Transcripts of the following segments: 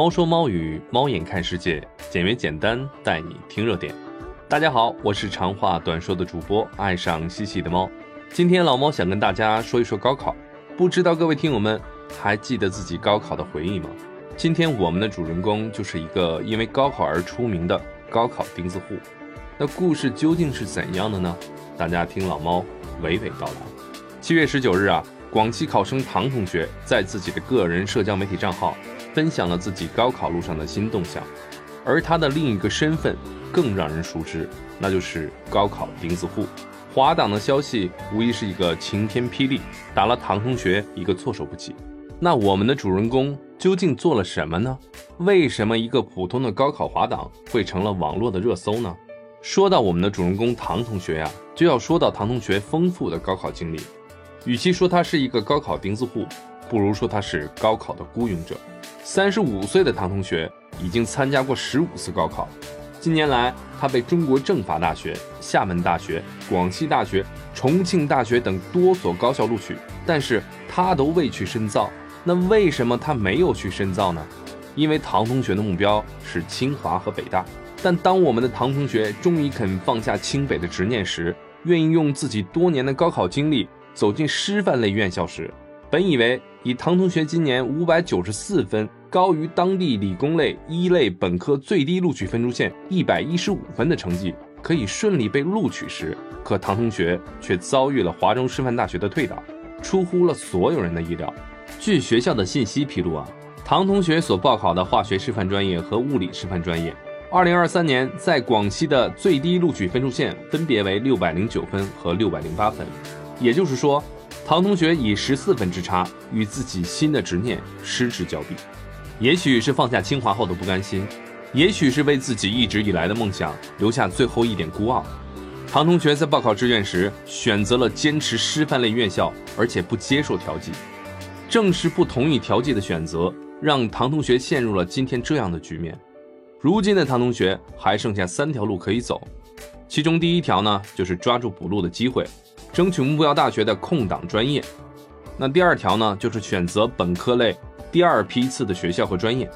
猫说猫语，猫眼看世界，简约简单带你听热点。大家好，我是长话短说的主播爱上嬉戏的猫。今天老猫想跟大家说一说高考，不知道各位听友们还记得自己高考的回忆吗？今天我们的主人公就是一个因为高考而出名的高考钉子户。那故事究竟是怎样的呢？大家听老猫娓娓道来。七月十九日啊。广西考生唐同学在自己的个人社交媒体账号分享了自己高考路上的新动向，而他的另一个身份更让人熟知，那就是高考钉子户。华党的消息无疑是一个晴天霹雳，打了唐同学一个措手不及。那我们的主人公究竟做了什么呢？为什么一个普通的高考滑档会成了网络的热搜呢？说到我们的主人公唐同学呀，就要说到唐同学丰富的高考经历。与其说他是一个高考钉子户，不如说他是高考的孤勇者。三十五岁的唐同学已经参加过十五次高考，近年来他被中国政法大学、厦门大学、广西大学、重庆大学等多所高校录取，但是他都未去深造。那为什么他没有去深造呢？因为唐同学的目标是清华和北大。但当我们的唐同学终于肯放下清北的执念时，愿意用自己多年的高考经历。走进师范类院校时，本以为以唐同学今年五百九十四分，高于当地理工类一类本科最低录取分数线一百一十五分的成绩，可以顺利被录取时，可唐同学却遭遇了华中师范大学的退档，出乎了所有人的意料。据学校的信息披露啊，唐同学所报考的化学师范专业和物理师范专业，二零二三年在广西的最低录取分数线分别为六百零九分和六百零八分。也就是说，唐同学以十四分之差与自己新的执念失之交臂。也许是放下清华后的不甘心，也许是为自己一直以来的梦想留下最后一点孤傲。唐同学在报考志愿时选择了坚持师范类院校，而且不接受调剂。正是不同意调剂的选择，让唐同学陷入了今天这样的局面。如今的唐同学还剩下三条路可以走，其中第一条呢，就是抓住补录的机会。争取目标大学的空档专业，那第二条呢，就是选择本科类第二批次的学校和专业。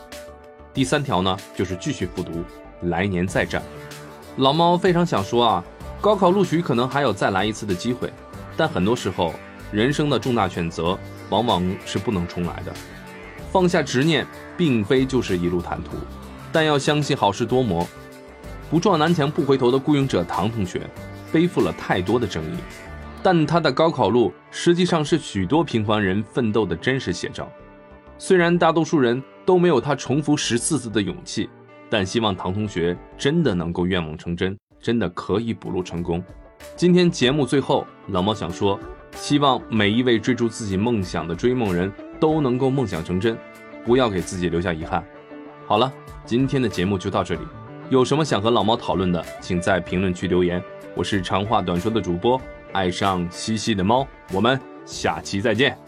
第三条呢，就是继续复读，来年再战。老猫非常想说啊，高考录取可能还有再来一次的机会，但很多时候人生的重大选择往往是不能重来的。放下执念，并非就是一路坦途，但要相信好事多磨。不撞南墙不回头的孤勇者唐同学，背负了太多的争议。但他的高考路实际上是许多平凡人奋斗的真实写照。虽然大多数人都没有他重复十四次的勇气，但希望唐同学真的能够愿望成真，真的可以补录成功。今天节目最后，老猫想说，希望每一位追逐自己梦想的追梦人都能够梦想成真，不要给自己留下遗憾。好了，今天的节目就到这里。有什么想和老猫讨论的，请在评论区留言。我是长话短说的主播。爱上西西的猫，我们下期再见。